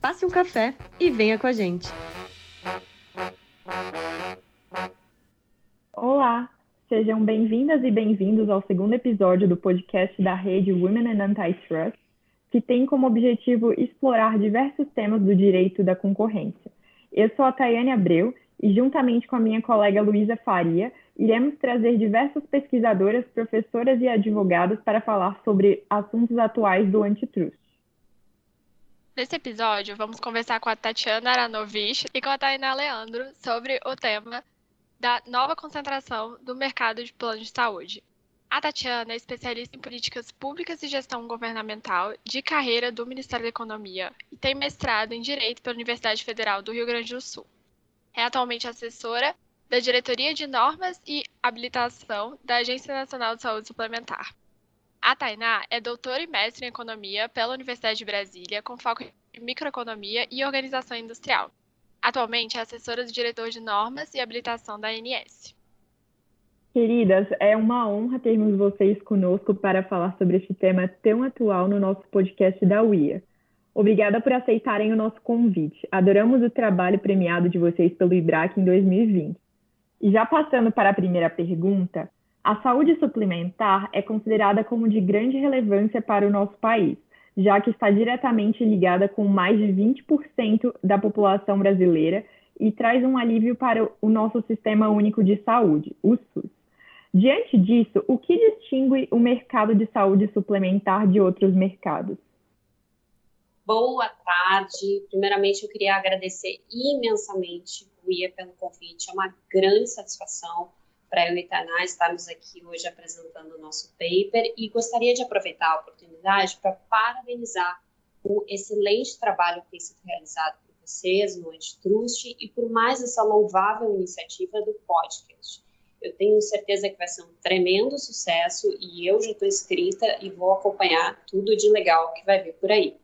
Passe um café e venha com a gente! Olá, sejam bem-vindas e bem-vindos ao segundo episódio do podcast da rede Women in Antitrust, que tem como objetivo explorar diversos temas do direito da concorrência. Eu sou a Tayane Abreu e, juntamente com a minha colega Luísa Faria, iremos trazer diversas pesquisadoras, professoras e advogadas para falar sobre assuntos atuais do antitrust. Nesse episódio, vamos conversar com a Tatiana Aranovich e com a Tainá Leandro sobre o tema da nova concentração do mercado de plano de saúde. A Tatiana é especialista em políticas públicas e gestão governamental de carreira do Ministério da Economia e tem mestrado em Direito pela Universidade Federal do Rio Grande do Sul. É atualmente assessora da Diretoria de Normas e Habilitação da Agência Nacional de Saúde Suplementar. A Tainá é doutora e mestre em Economia pela Universidade de Brasília, com foco em Microeconomia e Organização Industrial. Atualmente é assessora do diretor de Normas e Habilitação da ANS. Queridas, é uma honra termos vocês conosco para falar sobre este tema tão atual no nosso podcast da UIA. Obrigada por aceitarem o nosso convite. Adoramos o trabalho premiado de vocês pelo IBRAC em 2020. E já passando para a primeira pergunta, a saúde suplementar é considerada como de grande relevância para o nosso país, já que está diretamente ligada com mais de 20% da população brasileira e traz um alívio para o nosso Sistema Único de Saúde, o SUS. Diante disso, o que distingue o mercado de saúde suplementar de outros mercados? Boa tarde. Primeiramente, eu queria agradecer imensamente IA pelo convite. É uma grande satisfação para eu e estarmos aqui hoje apresentando o nosso paper e gostaria de aproveitar a oportunidade para parabenizar o excelente trabalho que tem sido realizado por vocês no Antitrust e por mais essa louvável iniciativa do podcast. Eu tenho certeza que vai ser um tremendo sucesso e eu já estou inscrita e vou acompanhar tudo de legal que vai vir por aí.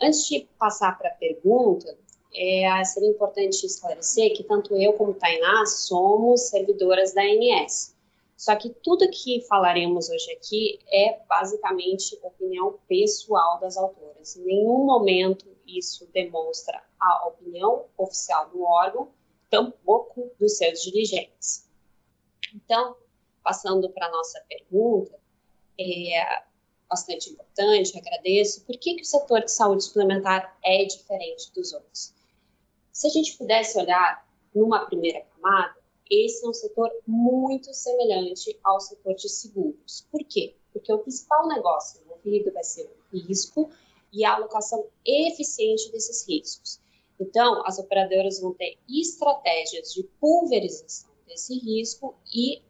Antes de passar para a pergunta, é, seria importante esclarecer que tanto eu como Tainá somos servidoras da ANS. Só que tudo que falaremos hoje aqui é basicamente opinião pessoal das autoras. Em nenhum momento isso demonstra a opinião oficial do órgão, tampouco dos seus dirigentes. Então, passando para a nossa pergunta, é bastante importante, agradeço. Por que, que o setor de saúde suplementar é diferente dos outros? Se a gente pudesse olhar numa primeira camada, esse é um setor muito semelhante ao setor de seguros. Por quê? Porque o principal negócio envolvido vai ser o risco e a alocação eficiente desses riscos. Então, as operadoras vão ter estratégias de pulverização desse risco e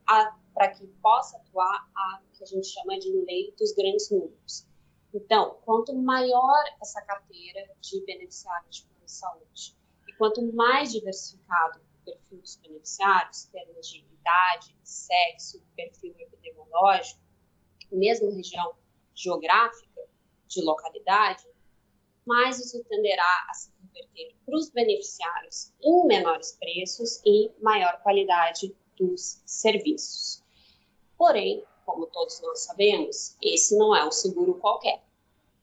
para que possa atuar a que a gente chama de lei dos grandes números. Então, quanto maior essa carteira de beneficiários de de saúde quanto mais diversificado o perfil dos beneficiários, em termos de idade, sexo, perfil epidemiológico, mesmo região geográfica de localidade, mais isso tenderá a se converter para os beneficiários em menores preços e maior qualidade dos serviços. Porém, como todos nós sabemos, esse não é um seguro qualquer.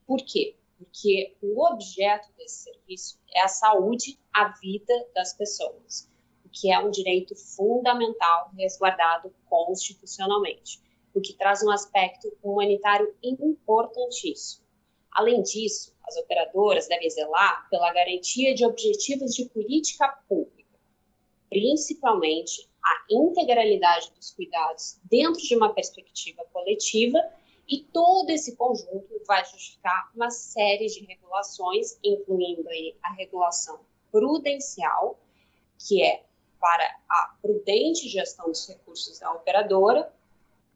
Por quê? Porque o objeto desse serviço é a saúde, a vida das pessoas, o que é um direito fundamental resguardado constitucionalmente, o que traz um aspecto humanitário importantíssimo. Além disso, as operadoras devem zelar pela garantia de objetivos de política pública, principalmente a integralidade dos cuidados dentro de uma perspectiva coletiva, e todo esse conjunto vai justificar uma série de regulações, incluindo aí a regulação prudencial, que é para a prudente gestão dos recursos da operadora,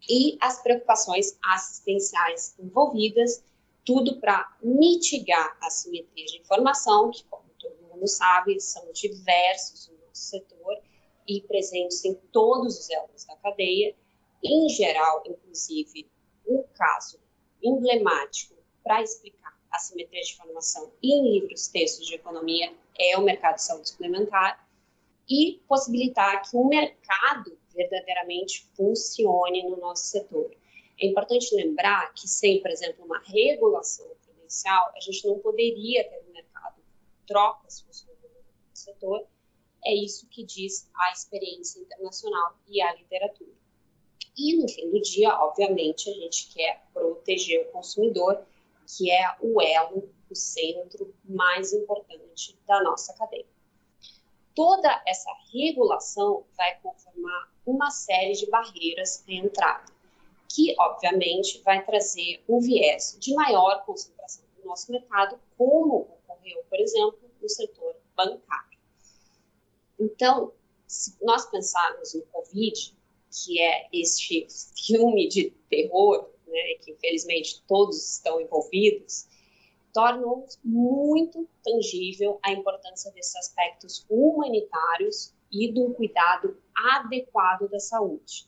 e as preocupações assistenciais envolvidas, tudo para mitigar assimetrias de informação, que, como todo mundo sabe, são diversos no nosso setor e presentes em todos os elos da cadeia. Em geral, inclusive, um caso emblemático para explicar assimetria de informação em livros, textos de economia é o mercado de saúde suplementar e possibilitar que o mercado verdadeiramente funcione no nosso setor. É importante lembrar que sem, por exemplo, uma regulação prudencial, a gente não poderia ter um mercado trocas funcionando no setor. É isso que diz a experiência internacional e a literatura. E no fim do dia, obviamente, a gente quer proteger o consumidor, que é o elo, o centro mais importante da nossa cadeia. Toda essa regulação vai conformar uma série de barreiras à entrada que, obviamente, vai trazer um viés de maior concentração no nosso mercado, como ocorreu, por exemplo, no setor bancário. Então, se nós pensarmos no Covid, que é este filme de terror, né, que infelizmente todos estão envolvidos, tornou muito tangível a importância desses aspectos humanitários e um cuidado adequado da saúde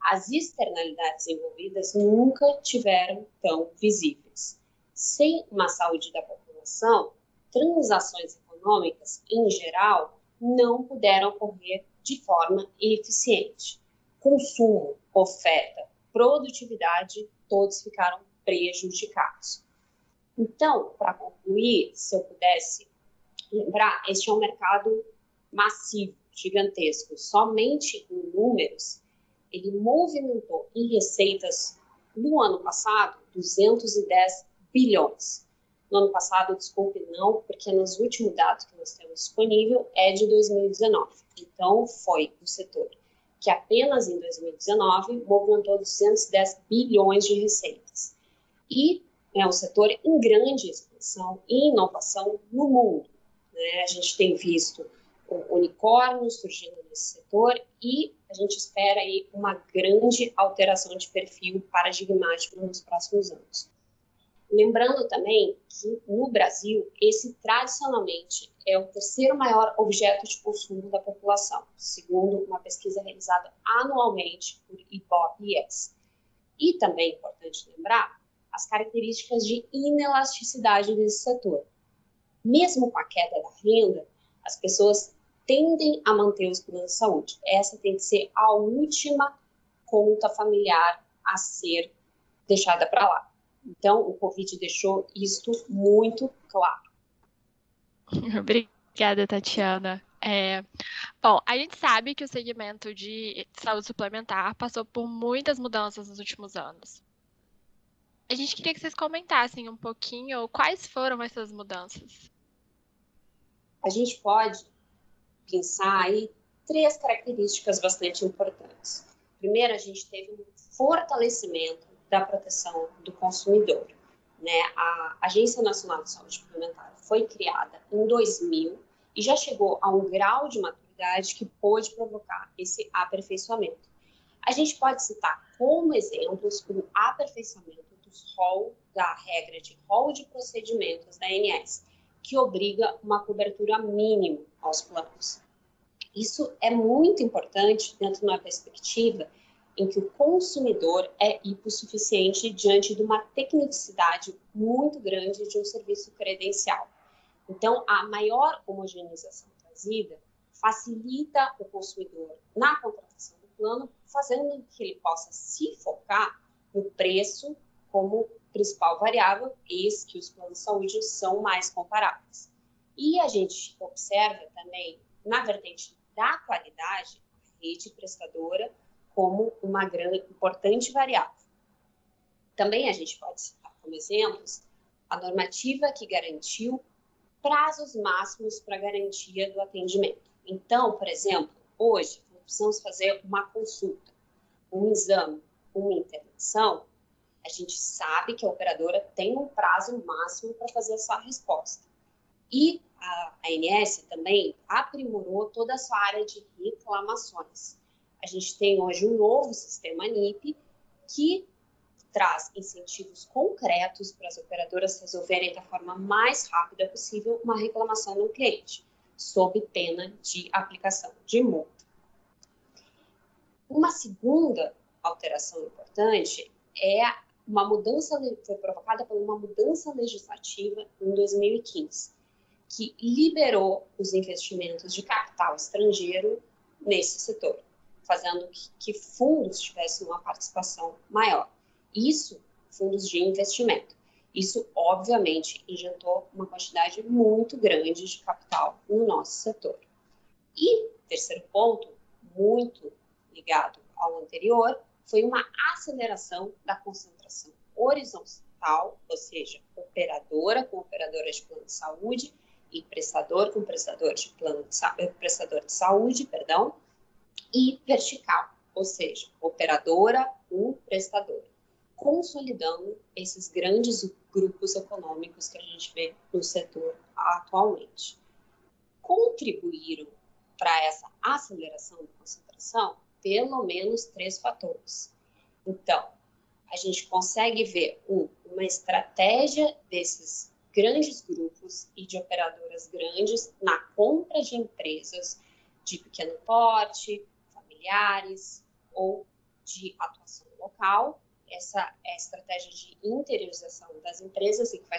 as externalidades envolvidas nunca tiveram tão visíveis. Sem uma saúde da população, transações econômicas, em geral, não puderam ocorrer de forma eficiente. Consumo, oferta, produtividade, todos ficaram prejudicados. Então, para concluir, se eu pudesse lembrar, este é um mercado massivo, gigantesco. Somente em números, ele movimentou em receitas no ano passado 210 bilhões. No ano passado, desculpe, não, porque nos últimos dados que nós temos disponível é de 2019. Então, foi o setor que apenas em 2019 movimentou 210 bilhões de receitas. E é um setor em grande expansão e inovação no mundo. Né? A gente tem visto unicórnios surgindo nesse setor e a gente espera aí uma grande alteração de perfil paradigmático nos próximos anos. Lembrando também que no Brasil, esse tradicionalmente é o terceiro maior objeto de consumo da população, segundo uma pesquisa realizada anualmente por IBOP-IS. E também é importante lembrar as características de inelasticidade desse setor. Mesmo com a queda da renda, as pessoas tendem a manter os planos de saúde. Essa tem que ser a última conta familiar a ser deixada para lá. Então, o Covid deixou isto muito claro. Obrigada, Tatiana. É, bom, a gente sabe que o segmento de saúde suplementar passou por muitas mudanças nos últimos anos. A gente queria que vocês comentassem um pouquinho quais foram essas mudanças. A gente pode pensar aí três características bastante importantes. Primeiro, a gente teve um fortalecimento da proteção do consumidor. Né? A Agência Nacional de Saúde Suplementar foi criada em 2000 e já chegou a um grau de maturidade que pôde provocar esse aperfeiçoamento. A gente pode citar como exemplos o aperfeiçoamento dos rol da regra de rol de procedimentos da ANS, que obriga uma cobertura mínima aos planos. Isso é muito importante dentro de uma perspectiva em que o consumidor é hipossuficiente diante de uma tecnicidade muito grande de um serviço credencial. Então, a maior homogeneização trazida facilita o consumidor na contratação do plano, fazendo com que ele possa se focar no preço como principal variável, eis que os planos de saúde são mais comparáveis. E a gente observa também, na vertente da qualidade, a rede prestadora, como uma grande, importante variável. Também a gente pode citar como exemplos a normativa que garantiu prazos máximos para garantia do atendimento. Então, por exemplo, hoje, precisamos fazer uma consulta, um exame, uma intervenção, a gente sabe que a operadora tem um prazo máximo para fazer essa resposta. E a ANS também aprimorou toda a sua área de reclamações. A gente tem hoje um novo sistema NIP que traz incentivos concretos para as operadoras resolverem da forma mais rápida possível uma reclamação do cliente, sob pena de aplicação de multa. Uma segunda alteração importante é uma mudança foi provocada por uma mudança legislativa em 2015, que liberou os investimentos de capital estrangeiro nesse setor, fazendo que, que fundos tivessem uma participação maior. Isso, fundos de investimento. Isso, obviamente, injetou uma quantidade muito grande de capital no nosso setor. E, terceiro ponto, muito ligado ao anterior, foi uma aceleração da concentração horizontal, ou seja, operadora com operadora de plano de saúde e prestador com prestador de plano de, eh, prestador de saúde, perdão, e vertical, ou seja, operadora com prestador, consolidando esses grandes grupos econômicos que a gente vê no setor atualmente. Contribuíram para essa aceleração da concentração pelo menos três fatores. Então, a gente consegue ver um, uma estratégia desses grandes grupos e de operadoras grandes na compra de empresas de pequeno porte, familiares ou de atuação local. Essa é a estratégia de interiorização das empresas e que vai,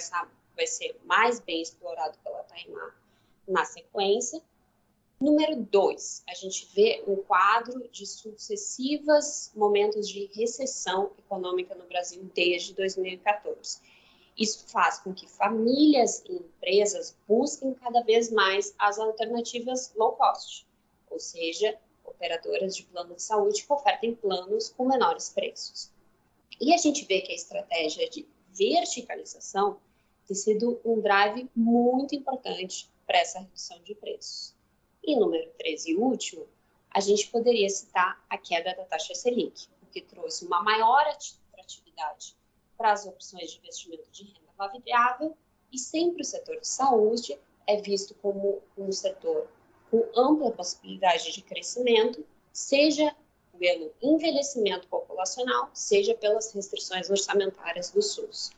vai ser mais bem explorado pela Taimar na sequência. Número dois, a gente vê um quadro de sucessivos momentos de recessão econômica no Brasil desde 2014. Isso faz com que famílias e empresas busquem cada vez mais as alternativas low cost, ou seja, operadoras de plano de saúde que ofertem planos com menores preços. E a gente vê que a estratégia de verticalização tem sido um drive muito importante para essa redução de preços. E número 13 e último, a gente poderia citar a queda da taxa Selic, o que trouxe uma maior atratividade para as opções de investimento de renda variável e sempre o setor de saúde é visto como um setor com ampla possibilidade de crescimento, seja pelo envelhecimento populacional, seja pelas restrições orçamentárias do SUS.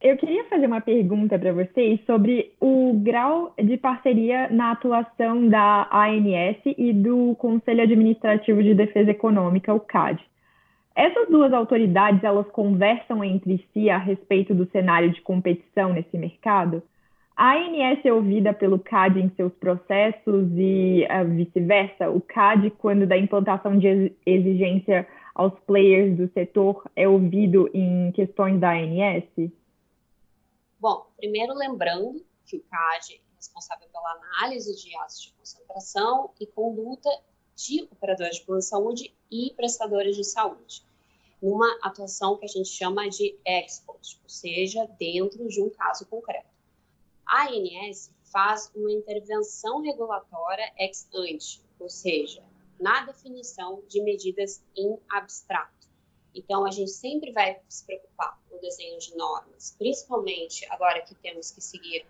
Eu queria fazer uma pergunta para vocês sobre o grau de parceria na atuação da ANS e do Conselho Administrativo de Defesa Econômica, o CAD. Essas duas autoridades, elas conversam entre si a respeito do cenário de competição nesse mercado? A ANS é ouvida pelo CAD em seus processos e uh, vice-versa? O CAD, quando da implantação de exigência aos players do setor, é ouvido em questões da ANS? Bom, primeiro lembrando que o CAD é responsável pela análise de atos de concentração e conduta de operadores de plano de saúde e prestadores de saúde, numa atuação que a gente chama de export, ou seja, dentro de um caso concreto. A ANS faz uma intervenção regulatória ex ante, ou seja, na definição de medidas em abstrato então, a gente sempre vai se preocupar com o desenho de normas, principalmente agora que temos que seguir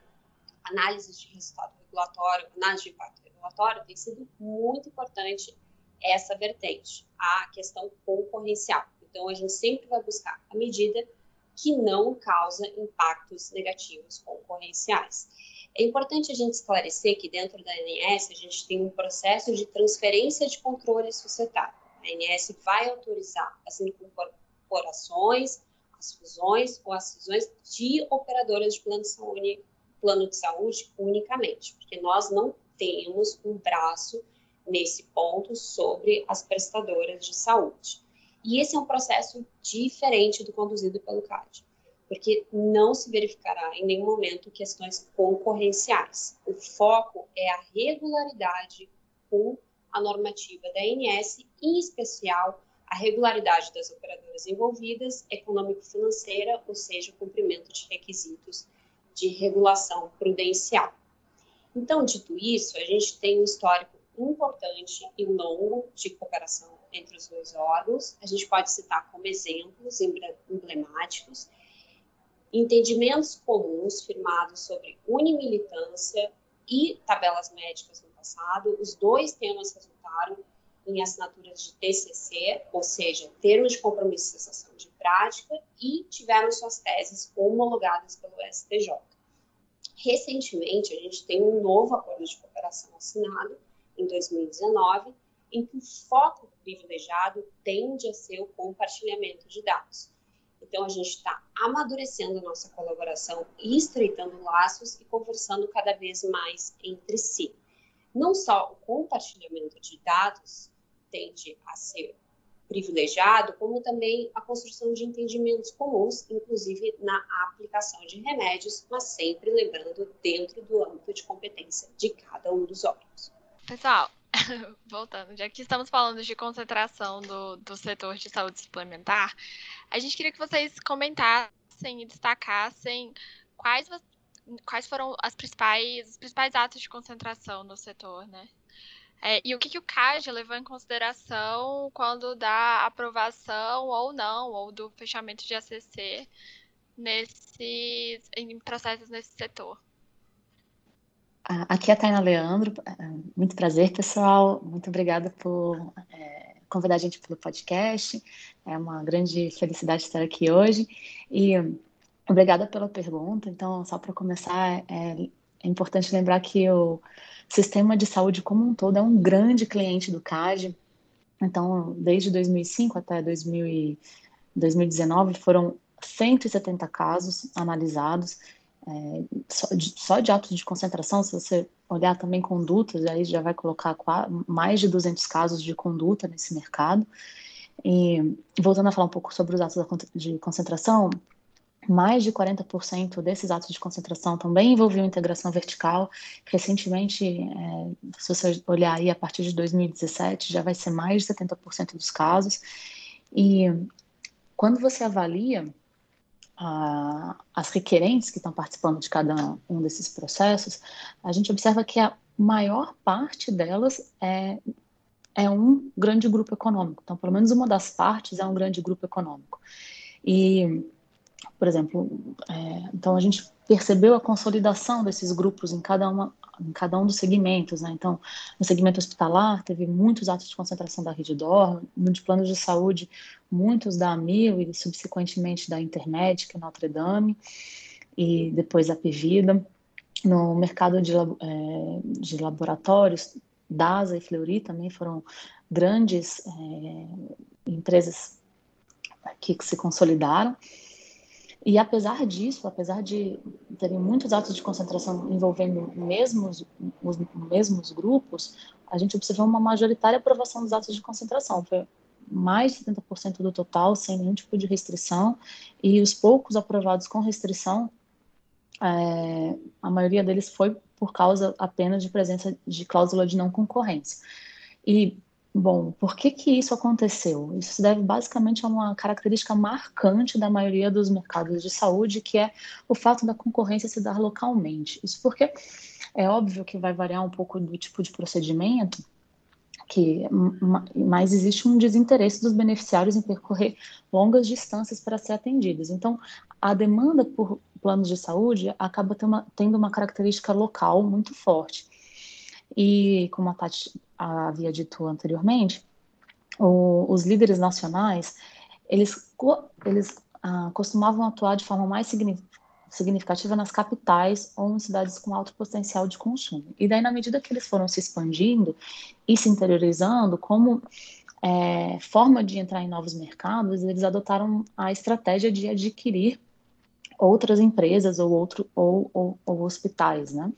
análises de resultado regulatório, análise de impacto regulatório, tem sido muito importante essa vertente, a questão concorrencial. Então, a gente sempre vai buscar a medida que não causa impactos negativos concorrenciais. É importante a gente esclarecer que dentro da ANS a gente tem um processo de transferência de controle societário. A ANS vai autorizar as incorporações, as fusões ou as fusões de operadoras de plano de saúde, plano de saúde unicamente, porque nós não temos um braço nesse ponto sobre as prestadoras de saúde. E esse é um processo diferente do conduzido pelo CAD, porque não se verificará em nenhum momento questões concorrenciais. O foco é a regularidade com a normativa da ANS, em especial a regularidade das operadoras envolvidas, econômico-financeira, ou seja, o cumprimento de requisitos de regulação prudencial. Então, dito isso, a gente tem um histórico importante e longo de cooperação entre os dois órgãos. A gente pode citar como exemplos emblemáticos entendimentos comuns firmados sobre unimilitância e tabelas médicas passado, os dois temas resultaram em assinaturas de TCC, ou seja, termos de compromisso de cessação de prática e tiveram suas teses homologadas pelo STJ. Recentemente, a gente tem um novo acordo de cooperação assinado, em 2019, em que o foco privilegiado tende a ser o compartilhamento de dados. Então, a gente está amadurecendo nossa colaboração e estreitando laços e conversando cada vez mais entre si. Não só o compartilhamento de dados tende a ser privilegiado, como também a construção de entendimentos comuns, inclusive na aplicação de remédios, mas sempre lembrando dentro do âmbito de competência de cada um dos órgãos. Pessoal, voltando, já que estamos falando de concentração do, do setor de saúde suplementar, a gente queria que vocês comentassem e destacassem quais, quais foram as principais, os principais atos de concentração no setor, né? É, e o que, que o CAD levou em consideração quando dá aprovação ou não, ou do fechamento de ACC nesses, em processos nesse setor? Aqui é a Taina Leandro. É, muito prazer, pessoal. Muito obrigada por é, convidar a gente pelo podcast. É uma grande felicidade estar aqui hoje. E obrigada pela pergunta. Então, só para começar, é, é importante lembrar que o sistema de saúde como um todo é um grande cliente do CAD. Então, desde 2005 até 2019, foram 170 casos analisados, é, só, de, só, de, atos de concentração, se você olhar também condutas, aí já vai colocar mais de 200 casos de conduta nesse mercado. E voltando a falar um pouco sobre os atos de concentração, mais de 40% desses atos de concentração também envolviam integração vertical. Recentemente, é, se você olhar aí a partir de 2017, já vai ser mais de 70% dos casos. E quando você avalia a, as requerentes que estão participando de cada um desses processos, a gente observa que a maior parte delas é, é um grande grupo econômico. Então, pelo menos uma das partes é um grande grupo econômico. E por exemplo, é, então a gente percebeu a consolidação desses grupos em cada uma em cada um dos segmentos, né? Então, no segmento hospitalar, teve muitos atos de concentração da rede DOR, no de plano de saúde, muitos da AMIL e subsequentemente da Intermédica, Notre Dame, e depois a Pevida. No mercado de, é, de laboratórios, DASA e Fleury também foram grandes é, empresas que se consolidaram. E apesar disso, apesar de terem muitos atos de concentração envolvendo mesmos, os mesmos grupos, a gente observou uma majoritária aprovação dos atos de concentração. Foi mais de 70% do total, sem nenhum tipo de restrição, e os poucos aprovados com restrição, é, a maioria deles foi por causa apenas de presença de cláusula de não concorrência. E Bom, por que que isso aconteceu? Isso se deve basicamente a uma característica marcante da maioria dos mercados de saúde, que é o fato da concorrência se dar localmente. Isso porque é óbvio que vai variar um pouco do tipo de procedimento, que mas existe um desinteresse dos beneficiários em percorrer longas distâncias para ser atendidos. Então, a demanda por planos de saúde acaba tendo uma característica local muito forte. E, como a Tati havia dito anteriormente, o, os líderes nacionais, eles, eles ah, costumavam atuar de forma mais significativa nas capitais ou em cidades com alto potencial de consumo. E daí, na medida que eles foram se expandindo e se interiorizando, como é, forma de entrar em novos mercados, eles adotaram a estratégia de adquirir outras empresas ou, outro, ou, ou, ou hospitais, né?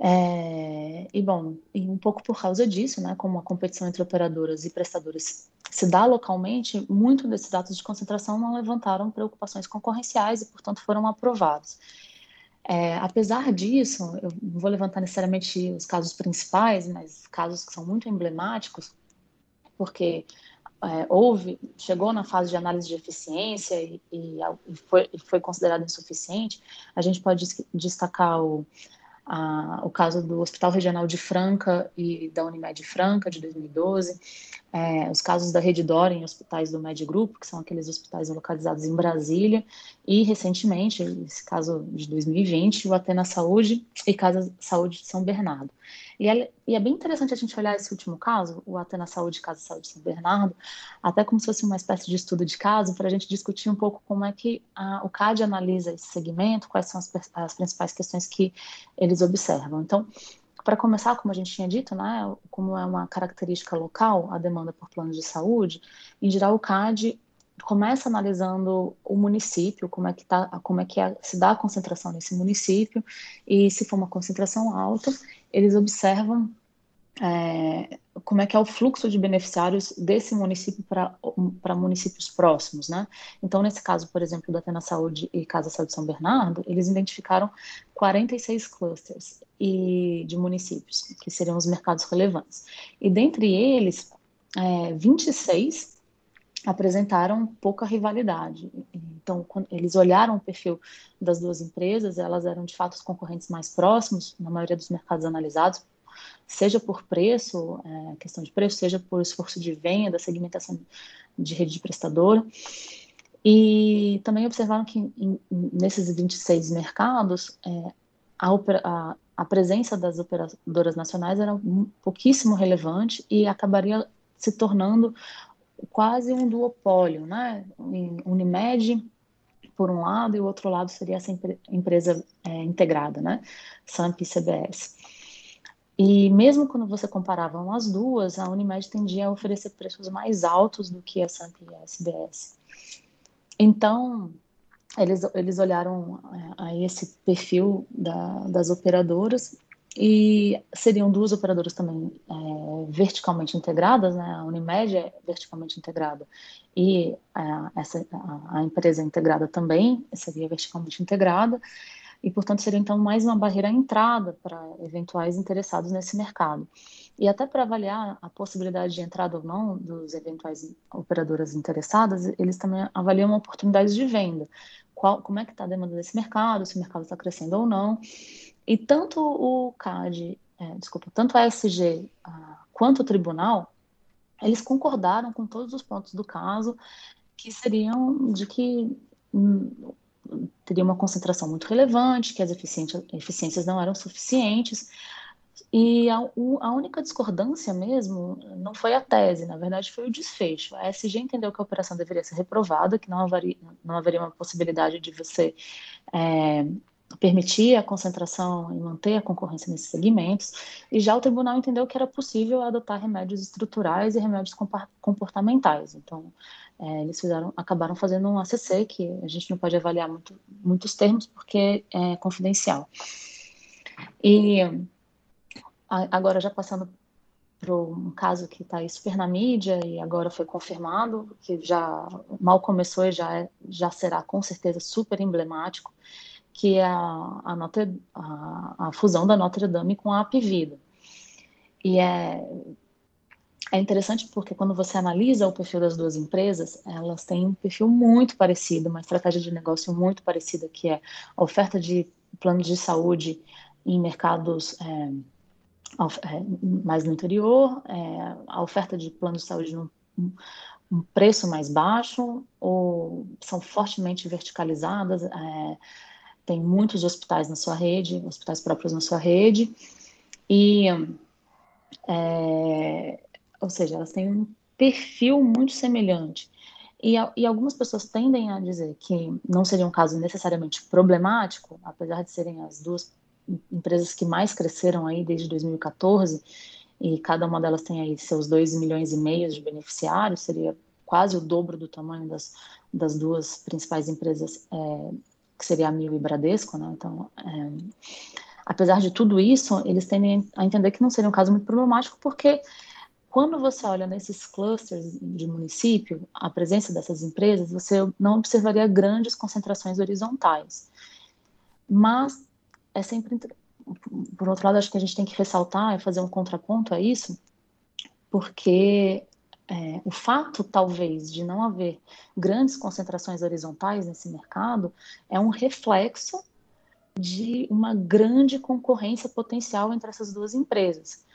É, e bom, e um pouco por causa disso, né, como a competição entre operadoras e prestadores se dá localmente, muito desses atos de concentração não levantaram preocupações concorrenciais e, portanto, foram aprovados. É, apesar disso, eu não vou levantar necessariamente os casos principais, mas casos que são muito emblemáticos, porque é, houve, chegou na fase de análise de eficiência e, e, e, foi, foi considerado insuficiente, a gente pode destacar o a, o caso do Hospital Regional de Franca e da Unimed Franca, de 2012, é, os casos da Rede Dora em hospitais do Med Group, que são aqueles hospitais localizados em Brasília, e recentemente, esse caso de 2020, o Atena Saúde e Casa Saúde de São Bernardo. E é, e é, bem interessante a gente olhar esse último caso, o Atena Saúde Casa Saúde São Bernardo, até como se fosse uma espécie de estudo de caso, para a gente discutir um pouco como é que a, o CAD analisa esse segmento, quais são as, as principais questões que eles observam. Então, para começar, como a gente tinha dito, né, como é uma característica local a demanda por planos de saúde, em geral o CAD começa analisando o município, como é que tá, como é que é, se dá a concentração nesse município e se for uma concentração alta, eles observam é, como é que é o fluxo de beneficiários desse município para municípios próximos, né? Então, nesse caso, por exemplo, da Atena Saúde e Casa Saúde São Bernardo, eles identificaram 46 clusters e, de municípios, que seriam os mercados relevantes. E dentre eles, é, 26 apresentaram pouca rivalidade. Então, eles olharam o perfil das duas empresas, elas eram de fato os concorrentes mais próximos, na maioria dos mercados analisados, seja por preço, é, questão de preço, seja por esforço de venda, segmentação de rede de prestadora. E também observaram que em, nesses 26 mercados, é, a, a, a presença das operadoras nacionais era pouquíssimo relevante e acabaria se tornando quase um duopólio, né? Unimed por um lado e o outro lado seria essa empresa é, integrada, né? SAMP e CBS. E mesmo quando você comparava as duas, a Unimed tendia a oferecer preços mais altos do que a SAMP e a SBS. Então, eles, eles olharam é, a esse perfil da, das operadoras e seriam duas operadoras também é, verticalmente integradas, né? A Unimed é verticalmente integrada e a, essa, a, a, empresa integrada também seria verticalmente integrada e, portanto, seria então mais uma barreira à entrada para eventuais interessados nesse mercado. E até para avaliar a possibilidade de entrada ou não dos eventuais operadoras interessadas, eles também avaliam oportunidades de venda. Qual, como é que está a demanda desse mercado, se o mercado está crescendo ou não. E tanto o CAD, é, desculpa, tanto a SG a, quanto o tribunal, eles concordaram com todos os pontos do caso que seriam de que hum, teria uma concentração muito relevante, que as eficiências não eram suficientes. E a, a, única discordância mesmo não foi a tese, na verdade foi o desfecho. A SG entendeu que a operação deveria ser reprovada, que não haveria, não haveria uma possibilidade de você é, permitir a concentração e manter a concorrência nesses segmentos, e já o tribunal entendeu que era possível adotar remédios estruturais e remédios comportamentais. Então, é, eles fizeram, acabaram fazendo um ACC, que a gente não pode avaliar muito, muitos termos porque é confidencial. E agora, já passando para um caso que está aí super na mídia e agora foi confirmado, que já mal começou e já, é, já será com certeza super emblemático, que é a, a, Notre, a, a fusão da Notre Dame com a Apivida. E é, é interessante porque quando você analisa o perfil das duas empresas, elas têm um perfil muito parecido, uma estratégia de negócio muito parecida, que é a oferta de planos de saúde em mercados é, é mais no interior, é, a oferta de planos de saúde num um preço mais baixo, ou são fortemente verticalizadas, é, tem muitos hospitais na sua rede, hospitais próprios na sua rede, e, é, ou seja, elas têm um perfil muito semelhante. E, e, algumas pessoas tendem a dizer que não seria um caso necessariamente problemático, apesar de serem as duas empresas que mais cresceram aí desde 2014, e cada uma delas tem aí seus 2 milhões e meio de beneficiários, seria quase o dobro do tamanho das, das duas principais empresas é, que seria a Mil e Bradesco, né? Então, é, apesar de tudo isso, eles tendem a entender que não seria um caso muito problemático, porque quando você olha nesses clusters de município, a presença dessas empresas, você não observaria grandes concentrações horizontais. Mas é sempre. Por outro lado, acho que a gente tem que ressaltar e fazer um contraponto a isso, porque é, o fato, talvez, de não haver grandes concentrações horizontais nesse mercado é um reflexo de uma grande concorrência potencial entre essas duas empresas.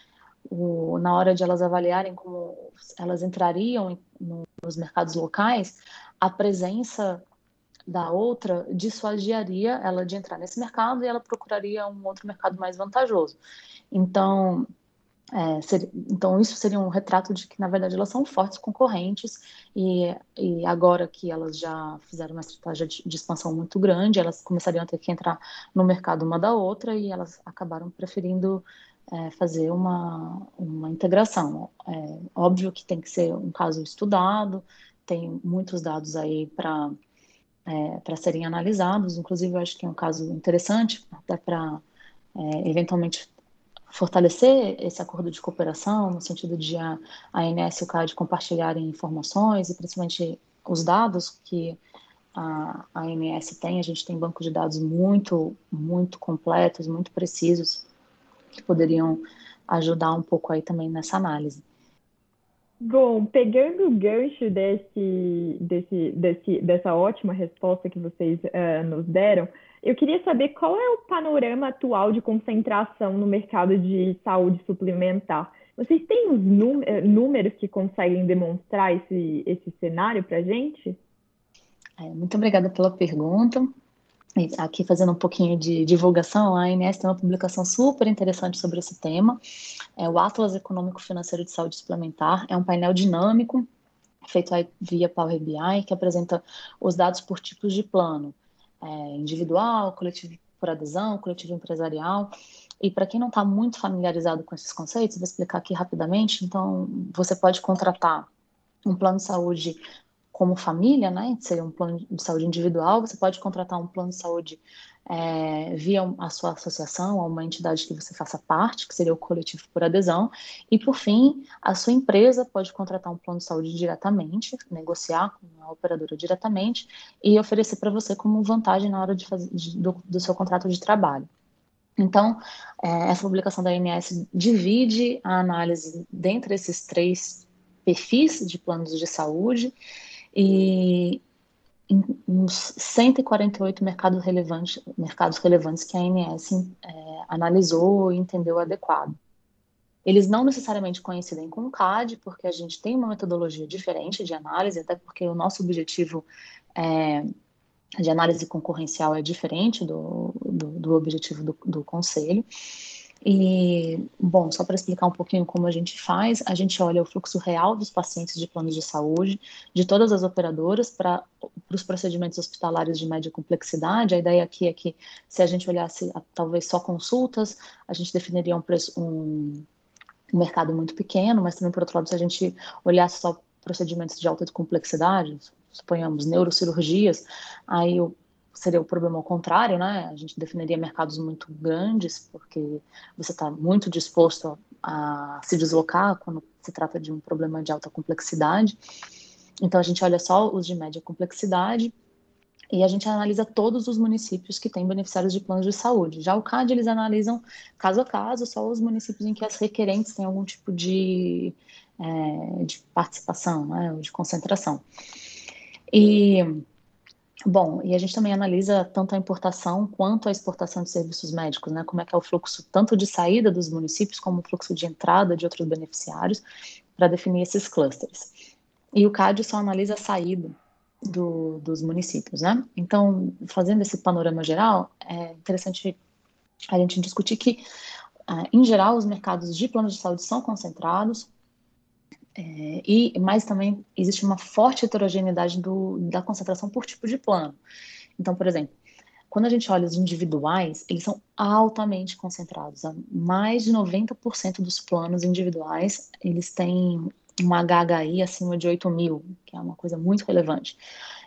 O, na hora de elas avaliarem como elas entrariam no, nos mercados locais, a presença da outra dissuadiria ela de entrar nesse mercado e ela procuraria um outro mercado mais vantajoso. Então, é, seria, então, isso seria um retrato de que, na verdade, elas são fortes concorrentes e, e agora que elas já fizeram uma estratégia de, de, expansão muito grande, elas começariam a ter que entrar no mercado uma da outra e elas acabaram preferindo é, fazer uma, uma integração. É, óbvio que tem que ser um caso estudado, tem muitos dados aí para é, para serem analisados, inclusive eu acho que é um caso interessante, até para é, eventualmente fortalecer esse acordo de cooperação, no sentido de a, ANS e o CAD compartilharem informações e principalmente os dados que a, a ANS tem. A gente tem banco de dados muito, muito completos, muito precisos, que poderiam ajudar um pouco aí também nessa análise. Bom, pegando o gancho desse, desse, desse, dessa ótima resposta que vocês uh, nos deram, eu queria saber qual é o panorama atual de concentração no mercado de saúde suplementar. Vocês têm os eh, números que conseguem demonstrar esse, esse cenário para a gente? É, muito obrigada pela pergunta. Aqui fazendo um pouquinho de divulgação, a ANS tem uma publicação super interessante sobre esse tema. É o Atlas Econômico Financeiro de Saúde Suplementar. É um painel dinâmico feito via Power BI que apresenta os dados por tipos de plano é, individual, coletivo por adesão, coletivo empresarial. E para quem não está muito familiarizado com esses conceitos, vou explicar aqui rapidamente. Então, você pode contratar um plano de saúde como família, né? Seria um plano de saúde individual. Você pode contratar um plano de saúde é, via a sua associação, a uma entidade que você faça parte, que seria o coletivo por adesão. E, por fim, a sua empresa pode contratar um plano de saúde diretamente, negociar com a operadora diretamente e oferecer para você como vantagem na hora de fazer, de, do, do, seu contrato de trabalho. Então, é, essa publicação da ANS divide a análise dentre esses três perfis de planos de saúde e, uns 148 mercados relevantes, mercados relevantes que a ANS é, analisou e entendeu adequado. Eles não necessariamente coincidem com o CAD, porque a gente tem uma metodologia diferente de análise, até porque o nosso objetivo é, de análise concorrencial é diferente do, do, do objetivo do, do conselho. E, bom, só para explicar um pouquinho como a gente faz, a gente olha o fluxo real dos pacientes de planos de saúde, de todas as operadoras, para os procedimentos hospitalares de média complexidade. A ideia aqui é que, se a gente olhasse a, talvez só consultas, a gente definiria um, preço, um, um mercado muito pequeno, mas também, por outro lado, se a gente olhasse só procedimentos de alta complexidade, suponhamos neurocirurgias, aí o seria o problema ao contrário, né? A gente definiria mercados muito grandes, porque você está muito disposto a, a, se deslocar quando se trata de um problema de alta complexidade. Então, a gente olha só os de média complexidade e a gente analisa todos os municípios que têm beneficiários de planos de saúde. Já o CAD, eles analisam caso a caso só os municípios em que as requerentes têm algum tipo de, é, de participação, né, ou de concentração. E Bom, e a gente também analisa tanto a importação quanto a exportação de serviços médicos, né? Como é que é o fluxo tanto de saída dos municípios como o fluxo de entrada de outros beneficiários para definir esses clusters. E o CAD só analisa a saída do, dos municípios, né? Então, fazendo esse panorama geral, é interessante a gente discutir que, ah, em geral, os mercados de planos de saúde são concentrados, é, e mas também existe uma forte heterogeneidade do, da concentração por tipo de plano. Então, por exemplo, quando a gente olha os individuais, eles são altamente concentrados. Mais de 90% dos planos individuais, eles têm uma HHI acima de 8 mil, que é uma coisa muito relevante.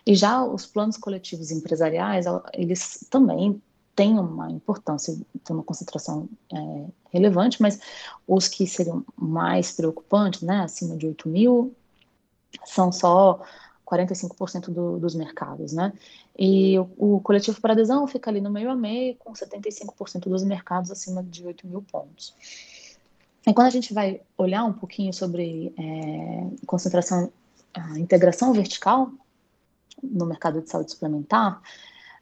E já os planos coletivos empresariais, eles também tem uma importância, tem uma concentração é, relevante, mas os que seriam mais preocupantes, né, acima de 8 mil, são só 45% do, dos mercados, né? E o, o, coletivo por adesão fica ali no meio a meio, com 75% dos mercados acima de 8 mil pontos. E quando a gente vai olhar um pouquinho sobre é, concentração, a integração vertical no mercado de saúde suplementar,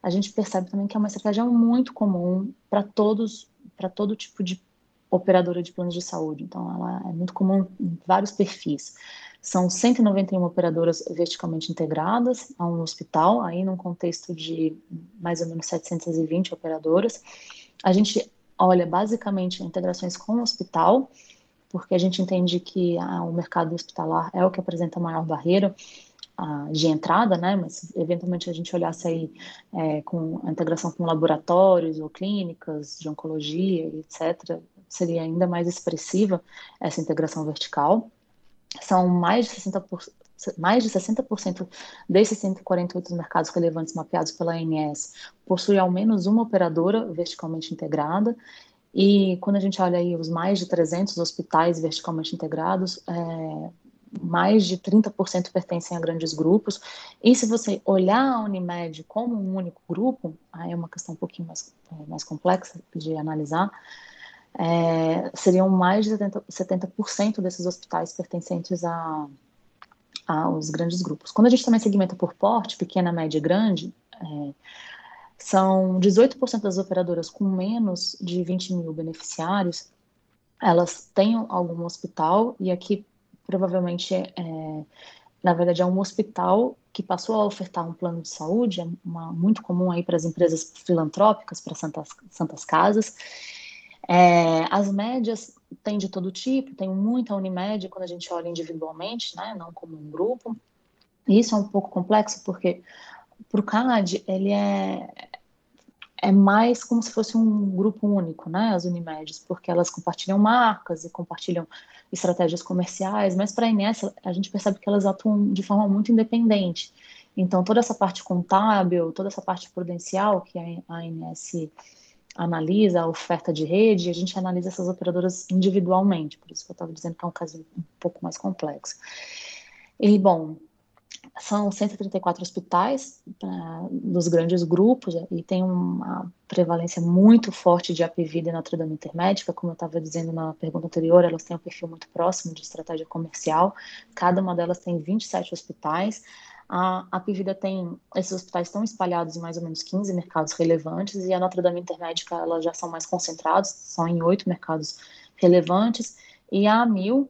a gente percebe também que é uma estratégia muito comum para todos, para todo tipo de operadora de planos de saúde. Então, ela é muito comum em vários perfis. São 191 operadoras verticalmente integradas a um hospital, aí num contexto de mais ou menos 720 operadoras. A gente olha basicamente integrações com o hospital, porque a gente entende que ah, o mercado hospitalar é o que apresenta a maior barreira de entrada, né? Mas eventualmente a gente olhasse aí é, com a integração com laboratórios ou clínicas de oncologia, etc., seria ainda mais expressiva essa integração vertical. São mais de 60%, mais de 60% desses 148 mercados relevantes mapeados pela ANS possuem ao menos uma operadora verticalmente integrada e quando a gente olha aí os mais de 300 hospitais verticalmente integrados, é, mais de 30% pertencem a grandes grupos. E se você olhar a Unimed como um único grupo, aí é uma questão um pouquinho mais, é, mais complexa de analisar, é, seriam mais de 70%, 70 desses hospitais pertencentes a, aos grandes grupos. Quando a gente também segmenta por porte, pequena, média e grande, é, são 18% das operadoras com menos de 20 mil beneficiários, elas têm algum hospital, e aqui provavelmente, é, na verdade, é um hospital que passou a ofertar um plano de saúde, é uma, muito comum aí para as empresas filantrópicas, para santas, santas casas. É, as médias têm de todo tipo, tem muita Unimed quando a gente olha individualmente, né, não como um grupo. Isso é um pouco complexo porque para o CAD, ele é, é mais como se fosse um grupo único, né, as Unimedes, porque elas compartilham marcas e compartilham estratégias comerciais, mas para a INS a gente percebe que elas atuam de forma muito independente. Então, toda essa parte contábil, toda essa parte prudencial que a ANS analisa, a oferta de rede, a gente analisa essas operadoras individualmente, por isso que eu estava dizendo que é um caso um pouco mais complexo. E, bom, são 134 hospitais dos grandes grupos e tem uma prevalência muito forte de APVida e Notre Dame Intermédica, como eu estava dizendo na pergunta anterior, elas têm um perfil muito próximo de estratégia comercial, cada uma delas tem 27 hospitais, a Apivida tem, esses hospitais estão espalhados em mais ou menos 15 mercados relevantes e a Notre Dame Intermédica, elas já são mais concentrados, são em oito mercados relevantes, e a Amil,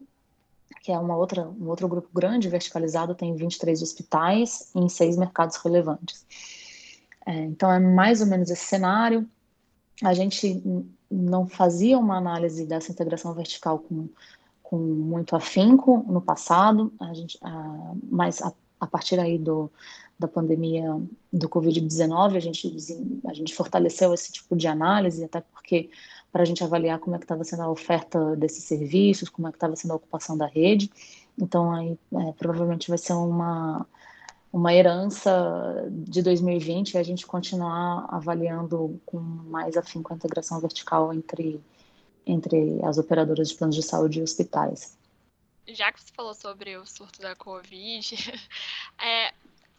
que é uma outra, um outro grupo grande, verticalizado, tem 23 hospitais em seis mercados relevantes. É, então, é mais ou menos esse cenário. A gente não fazia uma análise dessa integração vertical com, com muito afinco no passado, a gente, a, mas a, a partir aí do, da pandemia do Covid-19, a gente, a gente fortaleceu esse tipo de análise, até porque para a gente avaliar como é que estava sendo a oferta desses serviços, como é que estava sendo a ocupação da rede. Então, aí, é, provavelmente vai ser uma, uma herança de 2020 a gente continuar avaliando com mais afinco a integração vertical entre, entre as operadoras de planos de saúde e hospitais. Já que você falou sobre o surto da Covid, é,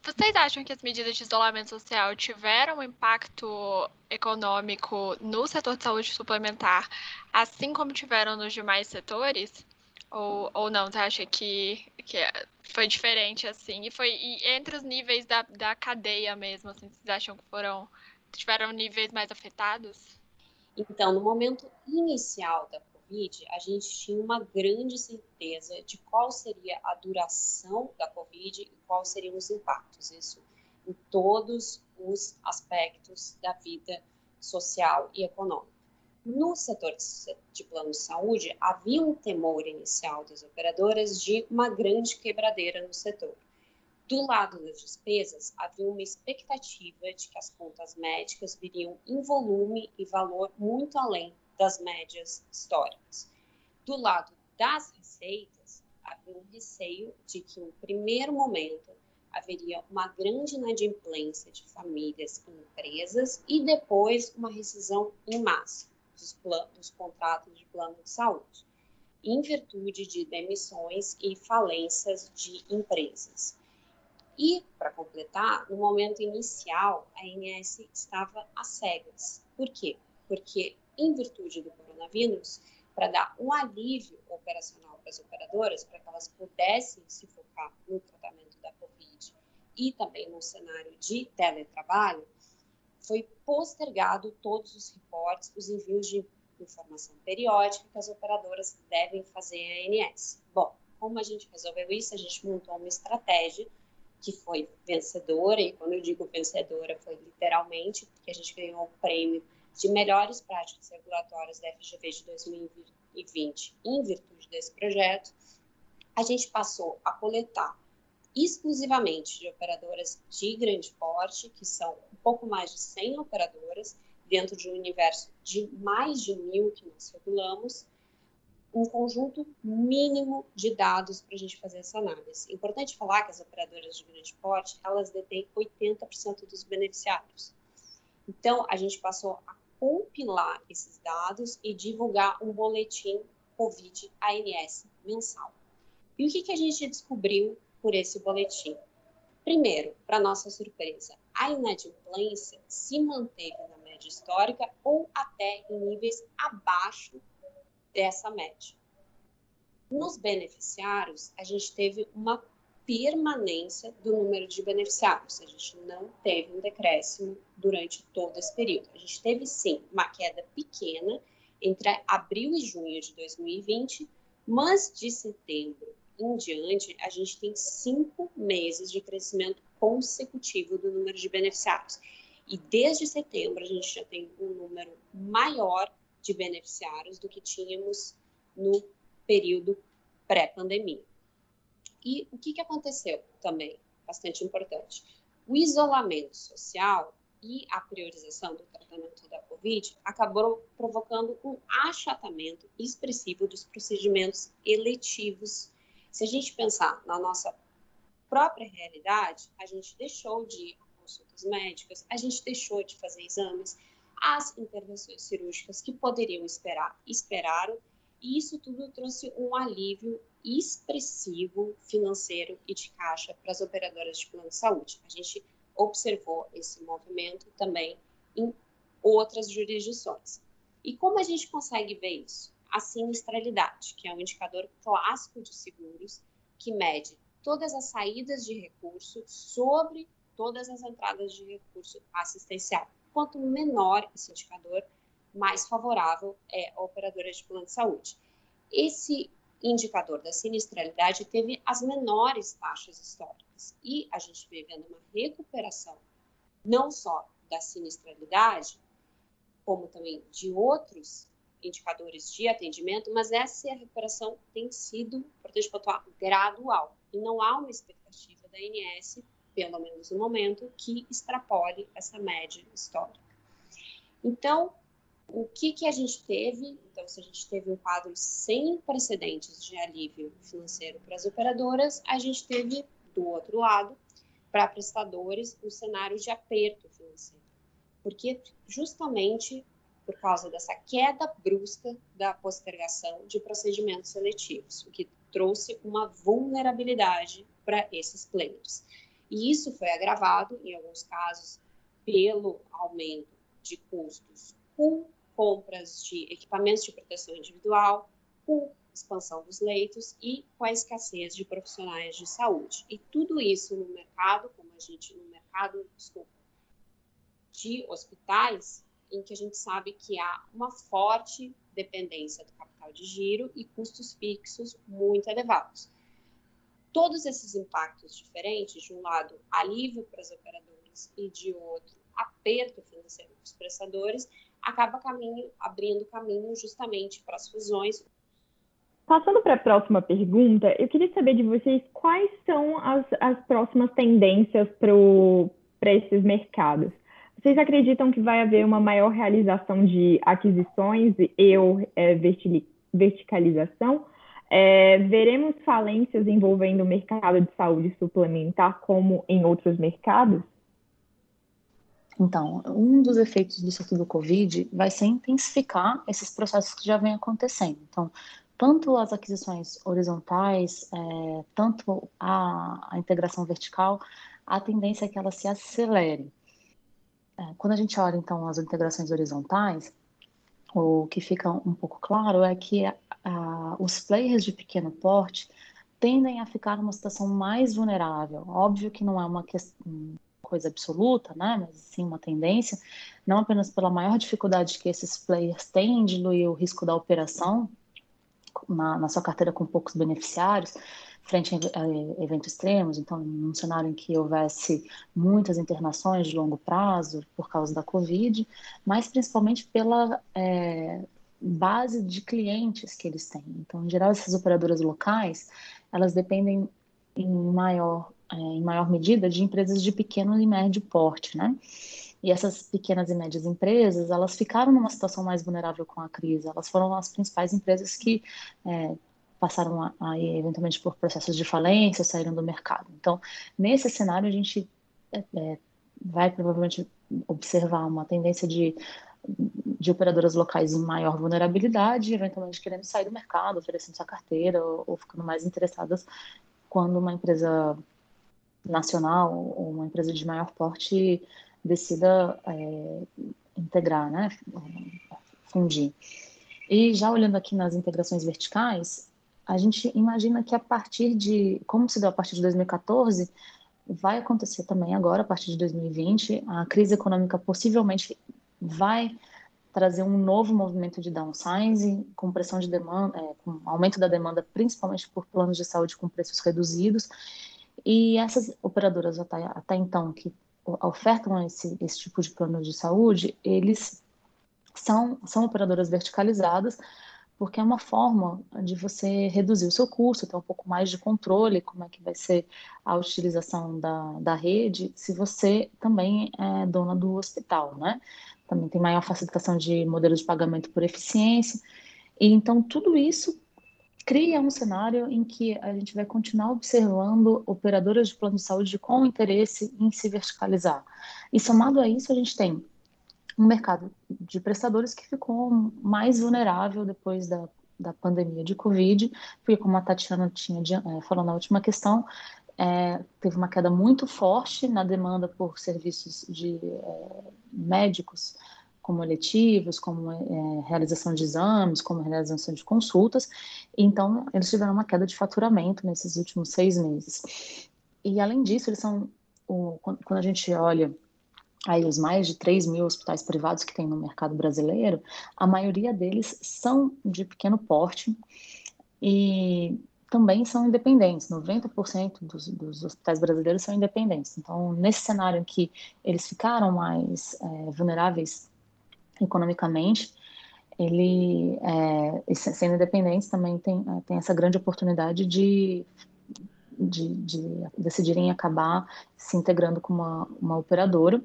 vocês acham que as medidas de isolamento social tiveram um impacto econômico no setor de saúde suplementar, assim como tiveram nos demais setores? Ou, ou não? Você acha que, que foi diferente assim? E foi e entre os níveis da, da cadeia mesmo, assim, vocês acham que foram tiveram níveis mais afetados? Então, no momento inicial da Covid, a gente tinha uma grande certeza de qual seria a duração da Covid e quais seriam os impactos. Isso em todos os aspectos da vida social e econômica. No setor de plano de saúde, havia um temor inicial das operadoras de uma grande quebradeira no setor. Do lado das despesas, havia uma expectativa de que as contas médicas viriam em volume e valor muito além das médias históricas. Do lado das receitas, havia um receio de que, no primeiro momento, haveria uma grande inadimplência de famílias e empresas e depois uma rescisão em massa dos, dos contratos de plano de saúde, em virtude de demissões e falências de empresas. E, para completar, no momento inicial, a INS estava às cegas. Por quê? Porque em virtude do coronavírus, para dar um alívio operacional para as operadoras, para que elas pudessem se focar no tratamento da Covid e também no cenário de teletrabalho, foi postergado todos os reportes, os envios de informação periódica que as operadoras devem fazer à ANS. Bom, como a gente resolveu isso, a gente montou uma estratégia que foi vencedora, e quando eu digo vencedora, foi literalmente, porque a gente ganhou o prêmio de melhores práticas regulatórias da FGV de 2020 em virtude desse projeto, a gente passou a coletar exclusivamente de operadoras de grande porte, que são um pouco mais de 100 operadoras, dentro de um universo de mais de mil que nós regulamos, um conjunto mínimo de dados para a gente fazer essa análise. É importante falar que as operadoras de grande porte, elas detêm 80% dos beneficiários. Então, a gente passou a compilar esses dados e divulgar um boletim COVID-ANS mensal. E o que, que a gente descobriu por esse boletim? Primeiro, para nossa surpresa, a inadimplência se manteve na média histórica ou até em níveis abaixo dessa média. Nos beneficiários, a gente teve uma permanência do número de beneficiários. A gente não teve um decréscimo durante todo esse período. A gente teve, sim, uma queda pequena entre abril e junho de 2020, mas de setembro em diante, a gente tem cinco meses de crescimento consecutivo do número de beneficiários. E desde setembro, a gente já tem um número maior de beneficiários do que tínhamos no período pré-pandemia. E o que, que aconteceu também, bastante importante? O isolamento social e a priorização do tratamento da Covid acabou provocando um achatamento expressivo dos procedimentos eletivos. Se a gente pensar na nossa própria realidade, a gente deixou de ir a consultas médicas, a gente deixou de fazer exames, as intervenções cirúrgicas que poderiam esperar, esperaram, e isso tudo trouxe um alívio expressivo financeiro e de caixa para as operadoras de plano de saúde. A gente observou esse movimento também em outras jurisdições. E como a gente consegue ver isso? A sinistralidade, que é um indicador clássico de seguros que mede todas as saídas de recurso sobre todas as entradas de recurso assistencial. Quanto menor esse indicador, mais favorável é a operadora de plano de saúde. Esse indicador da sinistralidade teve as menores taxas históricas e a gente vem vendo uma recuperação não só da sinistralidade, como também de outros indicadores de atendimento, mas essa recuperação tem sido, importante pontuar, gradual. E não há uma expectativa da ANS, pelo menos no momento, que extrapole essa média histórica. Então, o que, que a gente teve? Então, se a gente teve um quadro sem precedentes de alívio financeiro para as operadoras, a gente teve, do outro lado, para prestadores, um cenário de aperto financeiro. Porque justamente por causa dessa queda brusca da postergação de procedimentos seletivos, o que trouxe uma vulnerabilidade para esses players. E isso foi agravado, em alguns casos, pelo aumento de custos com compras de equipamentos de proteção individual, com expansão dos leitos e com a escassez de profissionais de saúde. E tudo isso no mercado, como a gente, no mercado, desculpa, de hospitais, em que a gente sabe que há uma forte dependência do capital de giro e custos fixos muito elevados. Todos esses impactos diferentes, de um lado, alívio para as operadoras e de outro, aperto financeiro para os prestadores, acaba caminho, abrindo caminho justamente para as fusões. Passando para a próxima pergunta, eu queria saber de vocês quais são as, as próximas tendências para esses mercados. Vocês acreditam que vai haver uma maior realização de aquisições e ou é, verticalização? É, veremos falências envolvendo o mercado de saúde suplementar como em outros mercados? Então, um dos efeitos disso tudo do Covid vai ser intensificar esses processos que já vêm acontecendo. Então, tanto as aquisições horizontais, é, tanto a, a, integração vertical, a tendência é que ela se acelere. É, quando a gente olha, então, as integrações horizontais, o que fica um pouco claro é que a, a, os players de pequeno porte tendem a ficar numa situação mais vulnerável. Óbvio que não é uma questão coisa absoluta, né, mas sim uma tendência, não apenas pela maior dificuldade que esses players têm em diluir o risco da operação na, na sua carteira com poucos beneficiários, frente a eventos extremos, então, num cenário em que houvesse muitas internações de longo prazo por causa da Covid, mas principalmente pela é, base de clientes que eles têm. Então, em geral, essas operadoras locais, elas dependem em maior, é, em maior medida de empresas de pequeno e médio porte, né? E essas pequenas e médias empresas, elas ficaram numa situação mais vulnerável com a crise. Elas foram as principais empresas que é, passaram a, eventualmente por processos de falência, saíram do mercado. Então, nesse cenário, a gente é, é, vai provavelmente observar uma tendência de, de operadoras locais em maior vulnerabilidade, eventualmente querendo sair do mercado, oferecendo sua carteira ou, ou ficando mais interessadas quando uma empresa nacional ou uma empresa de maior porte decida é, integrar, né, fundir. E já olhando aqui nas integrações verticais, a gente imagina que a partir de, como se deu a partir de 2014, vai acontecer também agora, a partir de 2020, a crise econômica possivelmente vai trazer um novo movimento de downsizing, com pressão de demanda, é, com aumento da demanda, principalmente por planos de saúde com preços reduzidos. E essas operadoras até, até então que ofertam esse, esse tipo de plano de saúde, eles são, são operadoras verticalizadas, porque é uma forma de você reduzir o seu custo, ter um pouco mais de controle, como é que vai ser a utilização da, da rede, se você também é dona do hospital, né? Também tem maior facilitação de modelos de pagamento por eficiência. E então, tudo isso cria um cenário em que a gente vai continuar observando operadoras de plano de saúde com interesse em se verticalizar. E somado a isso, a gente tem um mercado de prestadores que ficou mais vulnerável depois da, da pandemia de Covid, porque como a Tatiana tinha é, falou na última questão, é, teve uma queda muito forte na demanda por serviços de é, médicos como eletivos, como é, realização de exames, como realização de consultas. Então, eles tiveram uma queda de faturamento nesses últimos seis meses. E, além disso, eles são, o, quando a gente olha aí os mais de 3 mil hospitais privados que tem no mercado brasileiro, a maioria deles são de pequeno porte e também são independentes. 90% dos, dos hospitais brasileiros são independentes. Então, nesse cenário em que eles ficaram mais é, vulneráveis economicamente, ele, é, sendo independentes, também tem, é, tem essa grande oportunidade de, de, de decidirem acabar se integrando com uma, uma operadora.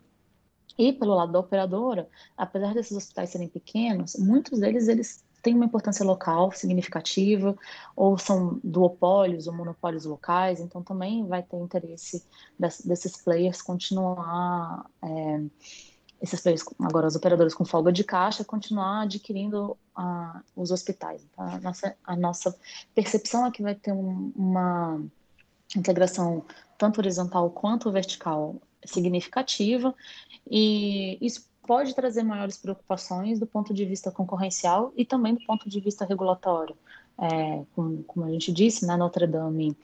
E pelo lado da operadora, apesar desses hospitais serem pequenos, muitos deles eles têm uma importância local significativa, ou são duopólios ou monopólios locais, então também vai ter interesse desses players continuar é, esses players, agora os operadores com folga de caixa, continuar adquirindo uh, os hospitais. Então, a, nossa, a nossa percepção é que vai ter um, uma integração tanto horizontal quanto vertical significativa, e isso pode trazer maiores preocupações do ponto de vista concorrencial e também do ponto de vista regulatório. É, como, como, a gente disse, na né, Notre Dame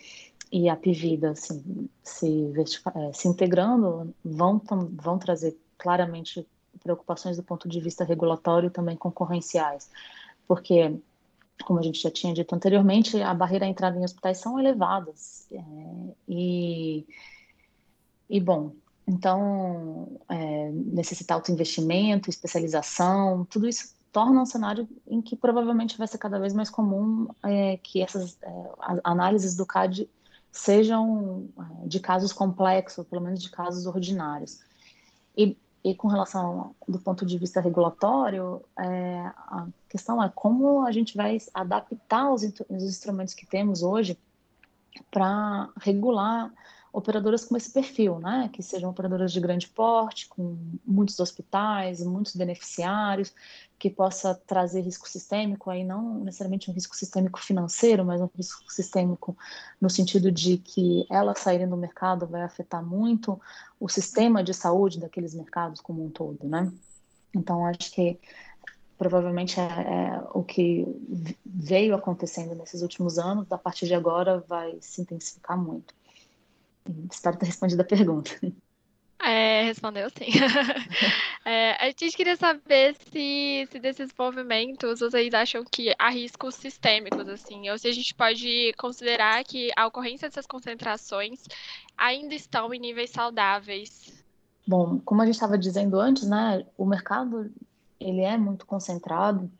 e a Pivida assim, se, é, se integrando vão, vão trazer claramente preocupações do ponto de vista regulatório e também concorrenciais, porque, como a gente já tinha dito anteriormente, a barreira à entrada em hospitais são elevadas. É, e, e, bom, então, é, necessita alto investimento, especialização, tudo isso torna um cenário em que provavelmente vai ser cada vez mais comum é, que essas é, análises do CAD sejam é, de casos complexos, ou pelo menos de casos ordinários. E e com relação do ponto de vista regulatório, é, a questão é como a gente vai adaptar os, os instrumentos que temos hoje para regular operadoras com esse perfil, né? Que sejam operadoras de grande porte, com muitos hospitais, muitos beneficiários, que possa trazer risco sistêmico, aí não necessariamente um risco sistêmico financeiro, mas um risco sistêmico no sentido de que elas saírem do mercado vai afetar muito o sistema de saúde daqueles mercados como um todo, né? Então, acho que provavelmente é, é, o que veio acontecendo nesses últimos anos, a partir de agora vai se intensificar muito. Espero ter respondido a pergunta. É, respondeu sim. é, a gente queria saber se, se desses movimentos vocês acham que há riscos sistêmicos, assim, ou se a gente pode considerar que a ocorrência dessas concentrações ainda estão em níveis saudáveis. Bom, como a gente estava dizendo antes, né, o mercado ele é muito concentrado,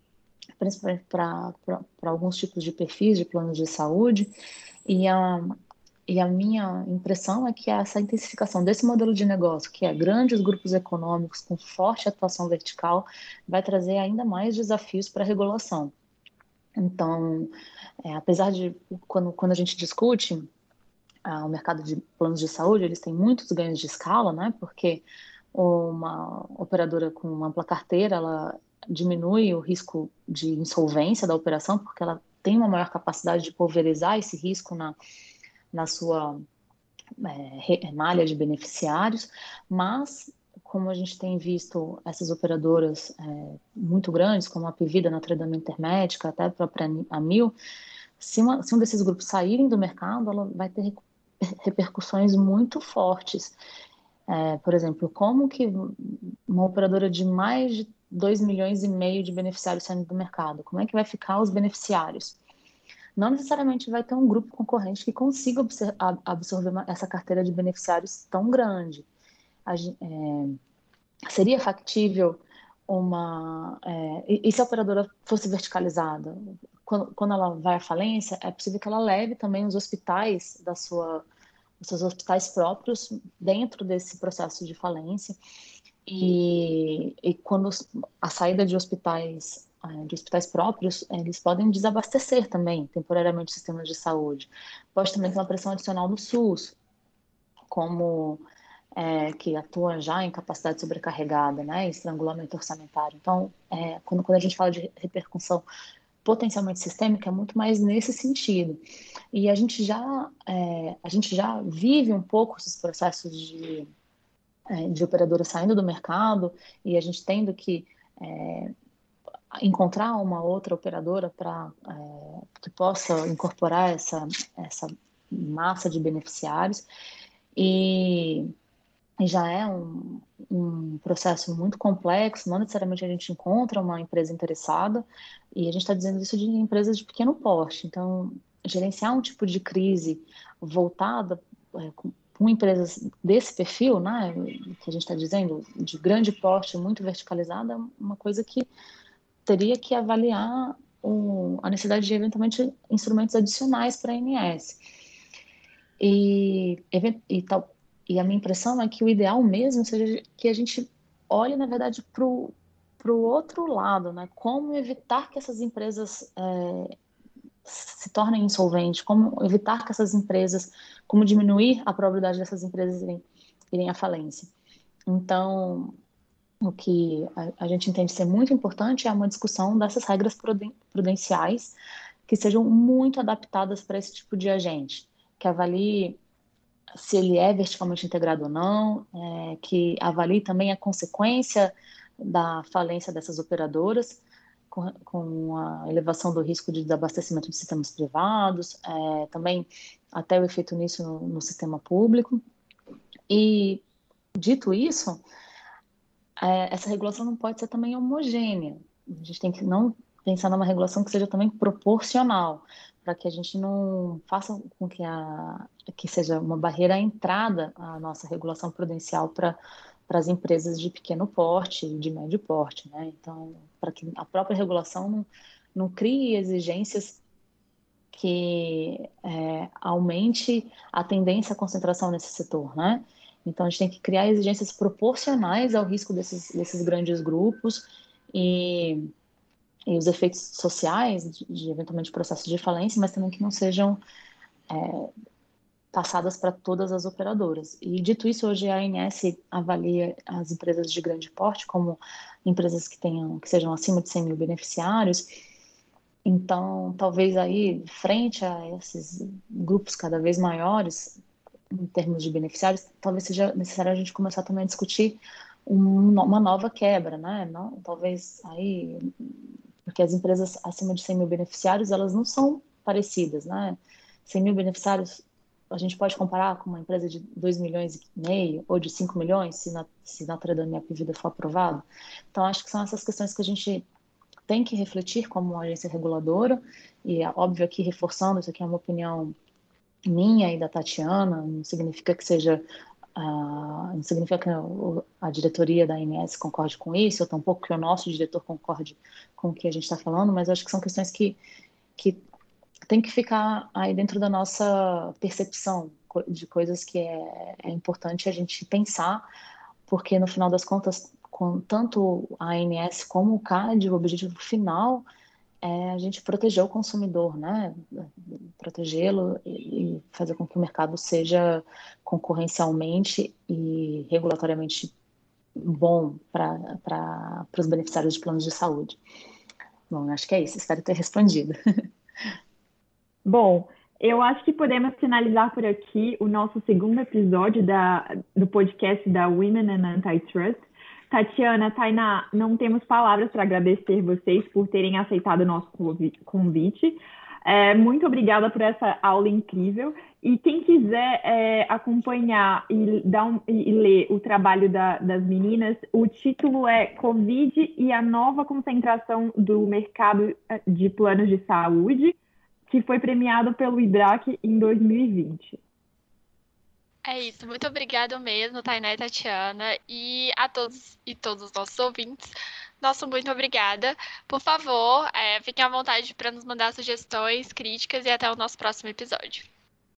principalmente para alguns tipos de perfis de planos de saúde, e a, e a minha impressão é que essa intensificação desse modelo de negócio, que é grandes grupos econômicos com forte atuação vertical, vai trazer ainda mais desafios para a regulação. Então, é, apesar de, quando, quando a gente discute ah, o mercado de planos de saúde, eles têm muitos ganhos de escala, né? Porque uma operadora com uma ampla carteira, ela diminui o risco de insolvência da operação, porque ela tem uma maior capacidade de pulverizar esse risco na na sua é, malha de beneficiários, mas como a gente tem visto essas operadoras é, muito grandes, como a Pivida, Notre Dame Intermédica, até a própria Amil, se, uma, se um desses grupos saírem do mercado, ela vai ter repercussões muito fortes. É, por exemplo, como que uma operadora de mais de 2 milhões e meio de beneficiários saindo do mercado, como é que vai ficar os beneficiários? Não necessariamente vai ter um grupo concorrente que consiga absorver uma, essa carteira de beneficiários tão grande. A, é, seria factível uma. É, e, se a operadora fosse verticalizada? Quando, quando ela vai à falência, é possível que ela leve também os hospitais da sua os seus hospitais próprios dentro desse processo de falência. E, e quando a saída de hospitais de hospitais próprios, eles podem desabastecer também, temporariamente, sistemas de saúde. Pode também ter uma pressão adicional no SUS, como é, que atua já em capacidade sobrecarregada, né, estrangulamento orçamentário. Então, é, quando, quando a gente fala de repercussão potencialmente sistêmica, é muito mais nesse sentido. E a gente já, é, a gente já vive um pouco esses processos de, é, de operadoras saindo do mercado e a gente tendo que é, encontrar uma outra operadora para é, que possa incorporar essa, essa massa de beneficiários. E, já é um, um, processo muito complexo, não necessariamente a gente encontra uma empresa interessada e a gente está dizendo isso de empresas de pequeno porte, então gerenciar um tipo de crise voltada é, com, com empresas desse perfil, né, que a gente está dizendo, de grande porte, muito verticalizada, é uma coisa que teria que avaliar o, a necessidade de eventualmente instrumentos adicionais para a ANS. E, e, tal, e a minha impressão é que o ideal mesmo seja que a gente olhe, na verdade, para o outro lado, né? Como evitar que essas empresas é, se tornem insolventes, como evitar que essas empresas, como diminuir a probabilidade dessas empresas irem, irem à falência. Então, o que a, a, gente entende ser muito importante é uma discussão dessas regras prudenciais que sejam muito adaptadas para esse tipo de agente, que avalie se ele é verticalmente integrado ou não, é, que avalie também a consequência da falência dessas operadoras, com, com a elevação do risco de desabastecimento de sistemas privados, é, também até o efeito nisso no, no sistema público. E, dito isso, essa regulação não pode ser também homogênea. A gente tem que não pensar numa regulação que seja também proporcional, para que a gente não faça com que, a, que seja uma barreira à entrada à nossa regulação prudencial para para as empresas de pequeno porte e de médio porte, né? Então, para que a própria regulação não, não crie exigências que é, aumente a tendência à concentração nesse setor, né? Então, a gente tem que criar exigências proporcionais ao risco desses, desses grandes grupos e, e os efeitos sociais de, de, eventualmente, processos de falência, mas também que não sejam é, passadas para todas as operadoras. E, dito isso, hoje a ANS avalia as empresas de grande porte como empresas que, tenham, que sejam acima de 100 mil beneficiários, então, talvez aí, frente a esses grupos cada vez maiores, em termos de beneficiários, talvez seja necessário a gente começar também a discutir um, uma nova quebra, né? Não, talvez aí, porque as empresas acima de 100 mil beneficiários, elas não são parecidas, né? 100 mil beneficiários a gente pode comparar com uma empresa de 2 milhões e meio ou de 5 milhões, se na, se na Minha Vida for aprovado. Então, acho que são essas questões que a gente tem que refletir como agência reguladora, e é óbvio aqui reforçando, isso aqui é uma opinião minha e da Tatiana, não significa que seja Uh, não significa que a diretoria da ANS concorde com isso, ou tampouco que o nosso diretor concorde com o que a gente está falando, mas acho que são questões que, que tem que ficar aí dentro da nossa percepção de coisas que é, é importante a gente pensar, porque no final das contas, com tanto a ANS como o CAD, o objetivo final é a gente proteger o consumidor, né? Protegê-lo e fazer com que o mercado seja concorrencialmente e regulatoriamente bom para os beneficiários de planos de saúde. Bom, acho que é isso. Espero ter respondido. Bom, eu acho que podemos finalizar por aqui o nosso segundo episódio da, do podcast da Women and Antitrust. Tatiana, Tainá, não temos palavras para agradecer vocês por terem aceitado o nosso convite. É, muito obrigada por essa aula incrível. E quem quiser é, acompanhar e, dar um, e ler o trabalho da, das meninas, o título é Covid e a nova concentração do mercado é, de planos de saúde, que foi premiado pelo IDRAC em 2020. É isso, muito obrigada mesmo, Tainá e Tatiana, e a todos e todos os nossos ouvintes. Nosso muito obrigada. Por favor, é, fiquem à vontade para nos mandar sugestões, críticas e até o nosso próximo episódio.